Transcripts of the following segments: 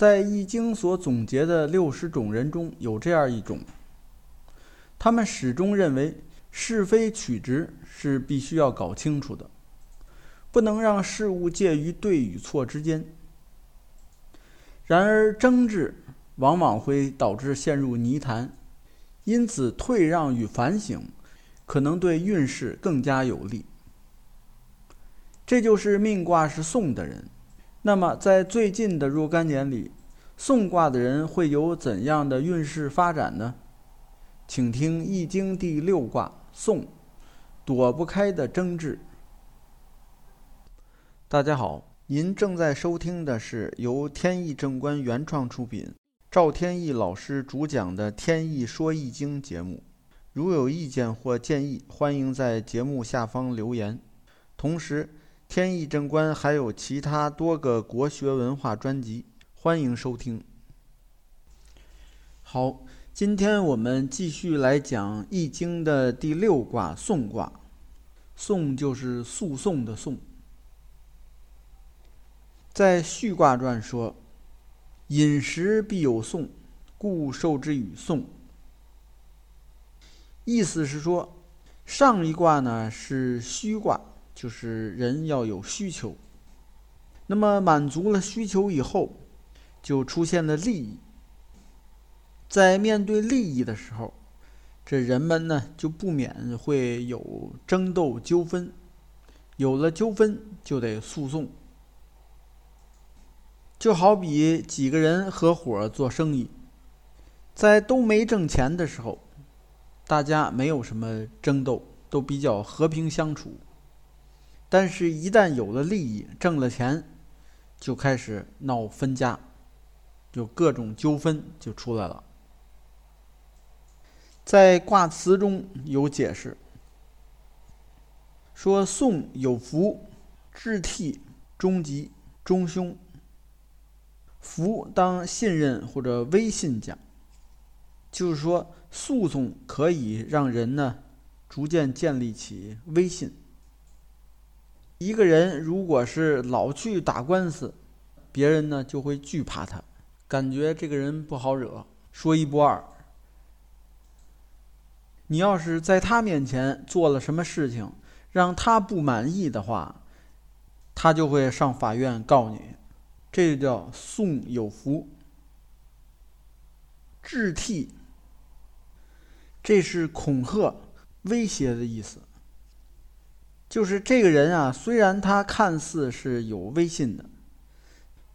在《易经》所总结的六十种人中有这样一种，他们始终认为是非曲直是必须要搞清楚的，不能让事物介于对与错之间。然而争执往往会导致陷入泥潭，因此退让与反省可能对运势更加有利。这就是命卦是送的人。那么，在最近的若干年里，送卦的人会有怎样的运势发展呢？请听《易经》第六卦送，躲不开的争执。大家好，您正在收听的是由天意正观原创出品，赵天意老师主讲的《天意说易经》节目。如有意见或建议，欢迎在节目下方留言。同时，天意正观还有其他多个国学文化专辑，欢迎收听。好，今天我们继续来讲《易经》的第六卦讼卦。讼就是诉讼的讼。在序卦传说：“饮食必有讼，故受之与讼。”意思是说，上一卦呢是虚卦。就是人要有需求，那么满足了需求以后，就出现了利益。在面对利益的时候，这人们呢就不免会有争斗纠纷，有了纠纷就得诉讼。就好比几个人合伙做生意，在都没挣钱的时候，大家没有什么争斗，都比较和平相处。但是，一旦有了利益，挣了钱，就开始闹分家，就各种纠纷就出来了。在卦辞中有解释，说宋有福，至替，中吉，中凶。福当信任或者威信讲，就是说诉讼可以让人呢逐渐建立起威信。一个人如果是老去打官司，别人呢就会惧怕他，感觉这个人不好惹，说一不二。你要是在他面前做了什么事情，让他不满意的话，他就会上法院告你，这就叫送有福。质替，这是恐吓、威胁的意思。就是这个人啊，虽然他看似是有威信的，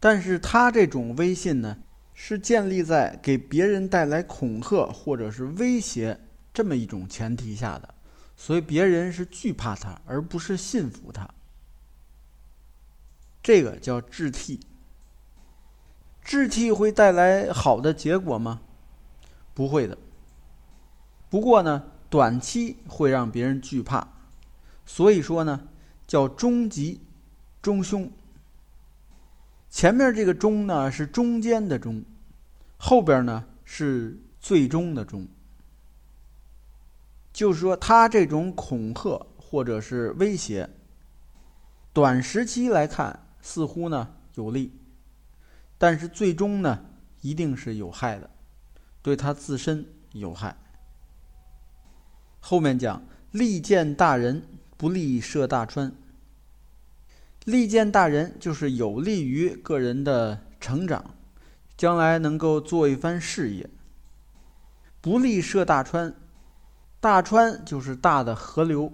但是他这种威信呢，是建立在给别人带来恐吓或者是威胁这么一种前提下的，所以别人是惧怕他，而不是信服他。这个叫质替。质替会带来好的结果吗？不会的。不过呢，短期会让别人惧怕。所以说呢，叫中吉，中凶。前面这个中呢是中间的中，后边呢是最终的终。就是说，他这种恐吓或者是威胁，短时期来看似乎呢有利，但是最终呢一定是有害的，对他自身有害。后面讲利见大人。不利涉大川，利见大人就是有利于个人的成长，将来能够做一番事业。不利涉大川，大川就是大的河流，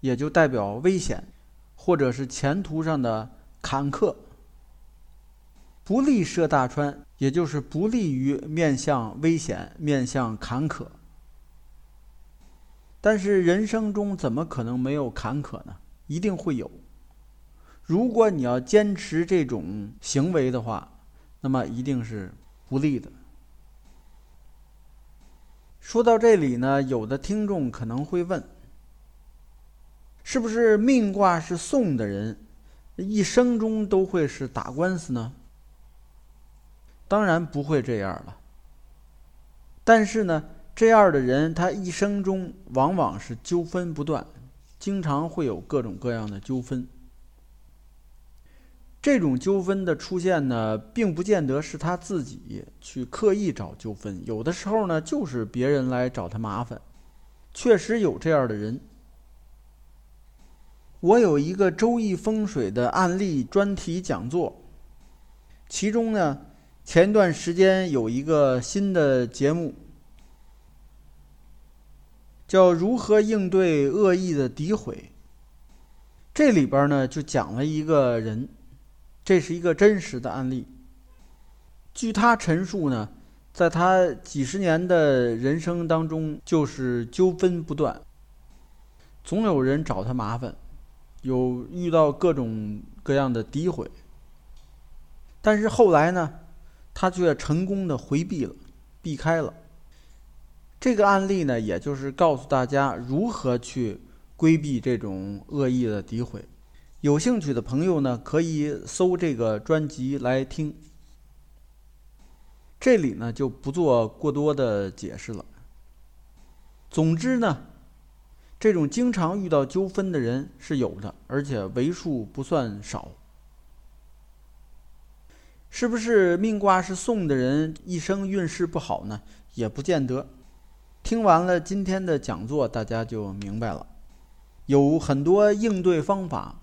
也就代表危险，或者是前途上的坎坷。不利涉大川，也就是不利于面向危险、面向坎坷。但是人生中怎么可能没有坎坷呢？一定会有。如果你要坚持这种行为的话，那么一定是不利的。说到这里呢，有的听众可能会问：是不是命卦是送的人，一生中都会是打官司呢？当然不会这样了。但是呢？这样的人，他一生中往往是纠纷不断，经常会有各种各样的纠纷。这种纠纷的出现呢，并不见得是他自己去刻意找纠纷，有的时候呢，就是别人来找他麻烦。确实有这样的人。我有一个周易风水的案例专题讲座，其中呢，前段时间有一个新的节目，叫“如何应对恶意的诋毁”。这里边呢，就讲了一个人。这是一个真实的案例。据他陈述呢，在他几十年的人生当中，就是纠纷不断，总有人找他麻烦，有遇到各种各样的诋毁。但是后来呢，他却成功的回避了，避开了。这个案例呢，也就是告诉大家如何去规避这种恶意的诋毁。有兴趣的朋友呢，可以搜这个专辑来听。这里呢就不做过多的解释了。总之呢，这种经常遇到纠纷的人是有的，而且为数不算少。是不是命卦是送的人一生运势不好呢？也不见得。听完了今天的讲座，大家就明白了，有很多应对方法。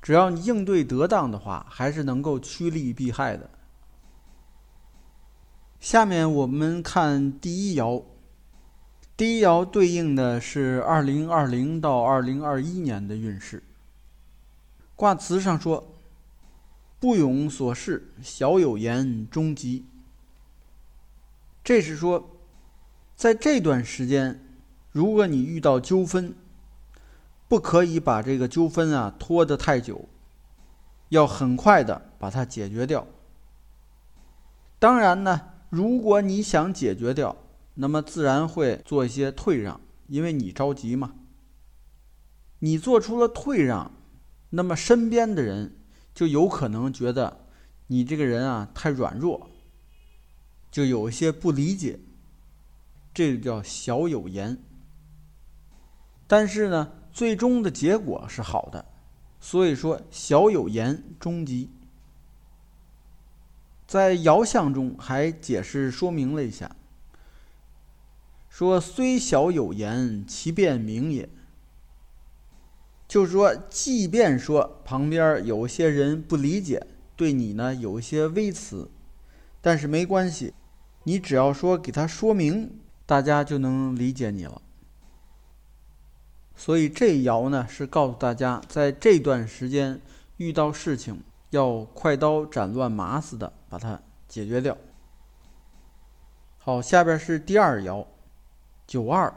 只要你应对得当的话，还是能够趋利避害的。下面我们看第一爻，第一爻对应的是二零二零到二零二一年的运势。卦辞上说：“不勇所事，小有言，终吉。”这是说，在这段时间，如果你遇到纠纷，不可以把这个纠纷啊拖得太久，要很快的把它解决掉。当然呢，如果你想解决掉，那么自然会做一些退让，因为你着急嘛。你做出了退让，那么身边的人就有可能觉得你这个人啊太软弱，就有一些不理解，这个叫小有言。但是呢。最终的结果是好的，所以说小有言，终吉。在爻象中还解释说明了一下，说虽小有言，其变明也。就是说，即便说旁边有些人不理解，对你呢有一些微词，但是没关系，你只要说给他说明，大家就能理解你了。所以这爻呢是告诉大家，在这段时间遇到事情要快刀斩乱麻似的把它解决掉。好，下边是第二爻，九二，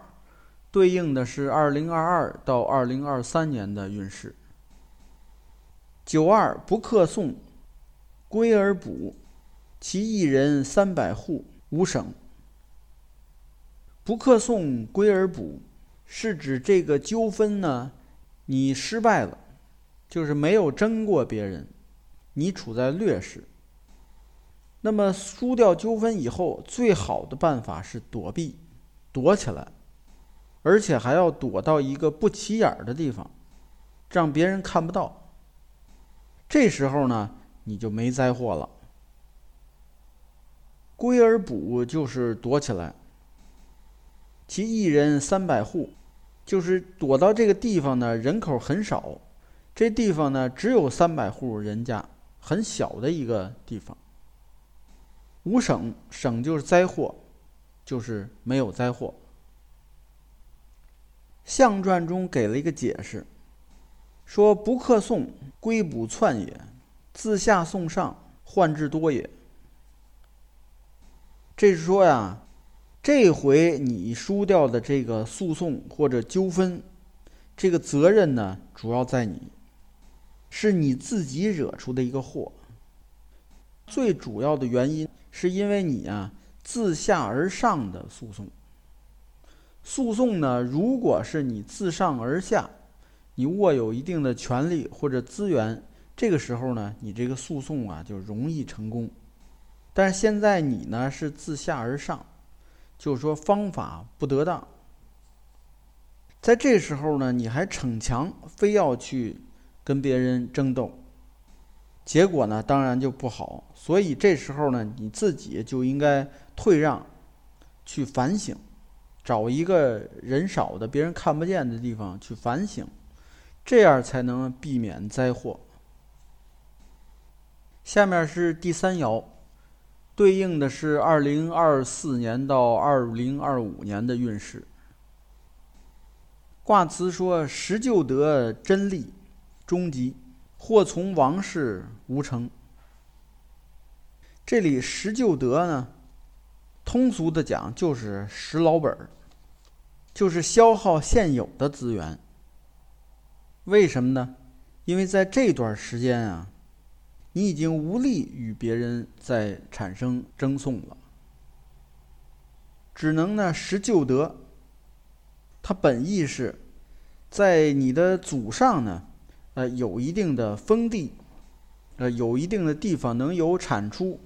对应的是二零二二到二零二三年的运势。九二不克送，归而补，其一人三百户，无省。不克送，归而补。是指这个纠纷呢，你失败了，就是没有争过别人，你处在劣势。那么输掉纠纷以后，最好的办法是躲避，躲起来，而且还要躲到一个不起眼的地方，让别人看不到。这时候呢，你就没灾祸了。归而补就是躲起来。其一人三百户，就是躲到这个地方呢，人口很少，这地方呢只有三百户人家，很小的一个地方。无省，省就是灾祸，就是没有灾祸。象传中给了一个解释，说不克宋，归补篡也；自下送上，患之多也。这是说呀。这回你输掉的这个诉讼或者纠纷，这个责任呢，主要在你，是你自己惹出的一个祸。最主要的原因是因为你啊自下而上的诉讼。诉讼呢，如果是你自上而下，你握有一定的权利或者资源，这个时候呢，你这个诉讼啊就容易成功。但是现在你呢是自下而上。就是说方法不得当，在这时候呢，你还逞强，非要去跟别人争斗，结果呢，当然就不好。所以这时候呢，你自己就应该退让，去反省，找一个人少的、别人看不见的地方去反省，这样才能避免灾祸。下面是第三爻，对应的是二零二四年到二零二五年的运势。卦辞说：“时就得真利，终吉；或从王室无成。”这里“时就得”呢，通俗的讲就是拾老本儿，就是消耗现有的资源。为什么呢？因为在这段时间啊，你已经无力与别人再产生争讼了，只能呢“时就得”。它本意是，在你的祖上呢，呃，有一定的封地，呃，有一定的地方能有产出。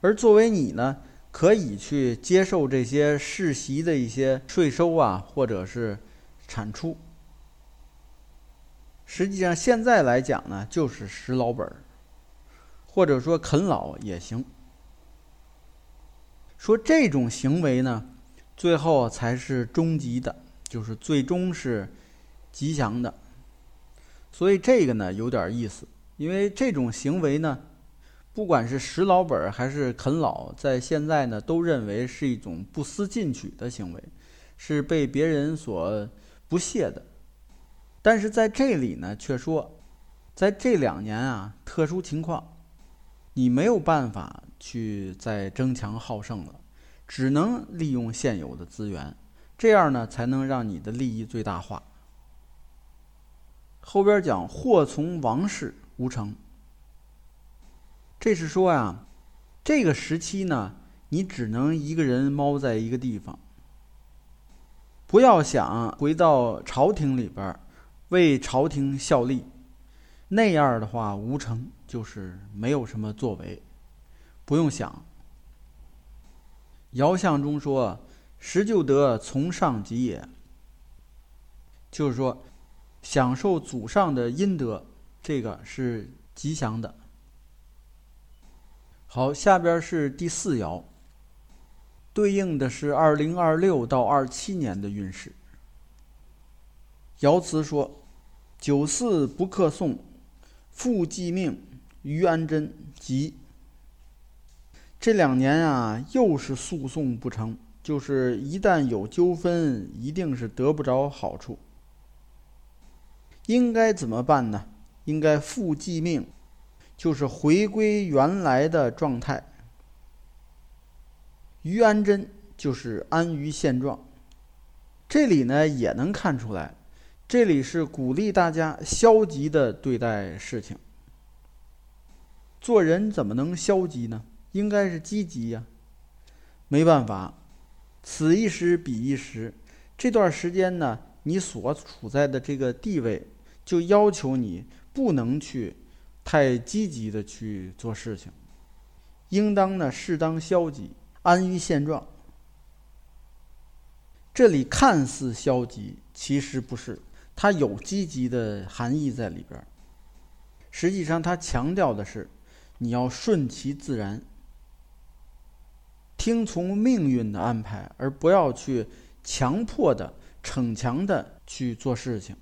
而作为你呢，可以去接受这些世袭的一些税收啊，或者是产出。实际上现在来讲呢，就是拾老本儿，或者说啃老也行。说这种行为呢，最后才是终极的，就是最终是吉祥的。所以这个呢有点意思，因为这种行为呢。不管是拾老本还是啃老，在现在呢，都认为是一种不思进取的行为，是被别人所不屑的。但是在这里呢，却说，在这两年啊，特殊情况，你没有办法去再争强好胜了，只能利用现有的资源，这样呢，才能让你的利益最大化。后边讲，祸从王室无成。这是说呀，这个时期呢，你只能一个人猫在一个地方，不要想回到朝廷里边为朝廷效力，那样的话无成，就是没有什么作为，不用想。爻象中说：“十就得从上吉也。”就是说，享受祖上的阴德，这个是吉祥的。好，下边是第四爻，对应的是二零二六到二七年的运势。爻辞说：“九四不克讼，复继命，于安贞吉。”这两年啊，又是诉讼不成，就是一旦有纠纷，一定是得不着好处。应该怎么办呢？应该复继命。就是回归原来的状态，于安贞就是安于现状。这里呢也能看出来，这里是鼓励大家消极的对待事情。做人怎么能消极呢？应该是积极呀。没办法，此一时彼一时，这段时间呢，你所处在的这个地位，就要求你不能去。太积极的去做事情，应当呢适当消极，安于现状。这里看似消极，其实不是，它有积极的含义在里边。实际上，它强调的是你要顺其自然，听从命运的安排，而不要去强迫的、逞强的去做事情。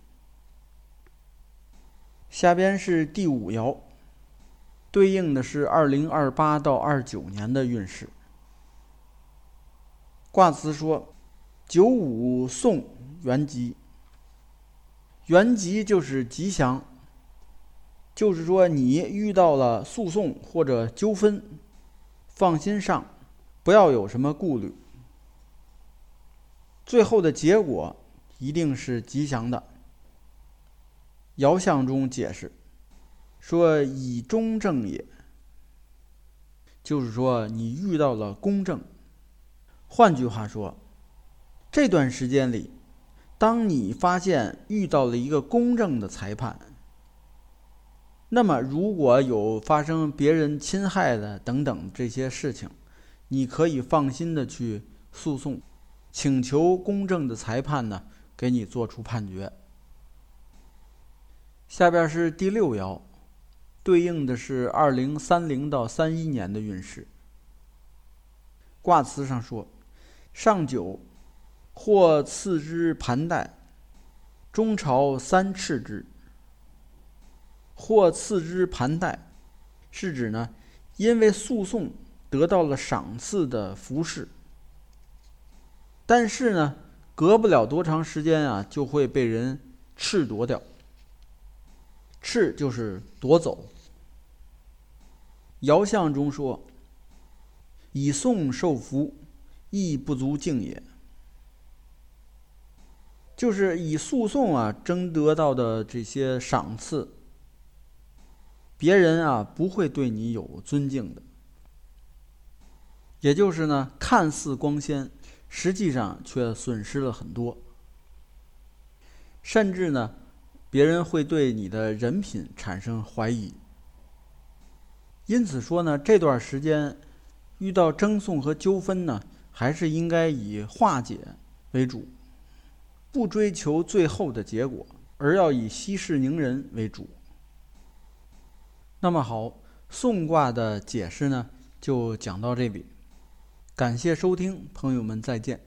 下边是第五爻，对应的是二零二八到二九年的运势。卦辞说：“九五送元吉。”原吉就是吉祥，就是说你遇到了诉讼或者纠纷，放心上，不要有什么顾虑，最后的结果一定是吉祥的。爻象中解释说：“以中正也，就是说你遇到了公正。换句话说，这段时间里，当你发现遇到了一个公正的裁判，那么如果有发生别人侵害的等等这些事情，你可以放心的去诉讼，请求公正的裁判呢给你做出判决。”下边是第六爻，对应的是二零三零到三一年的运势。卦辞上说：“上九，或次之盘带，中朝三赤之。或次之盘带，是指呢，因为诉讼得到了赏赐的服饰，但是呢，隔不了多长时间啊，就会被人赤夺掉。赤就是夺走。”爻象中说：“以讼受福，亦不足敬也。”就是以诉讼啊争得到的这些赏赐，别人啊不会对你有尊敬的。也就是呢，看似光鲜，实际上却损失了很多。甚至呢，别人会对你的人品产生怀疑。因此说呢，这段时间遇到争讼和纠纷呢，还是应该以化解为主，不追求最后的结果，而要以息事宁人为主。那么好，宋卦的解释呢，就讲到这里。感谢收听，朋友们再见。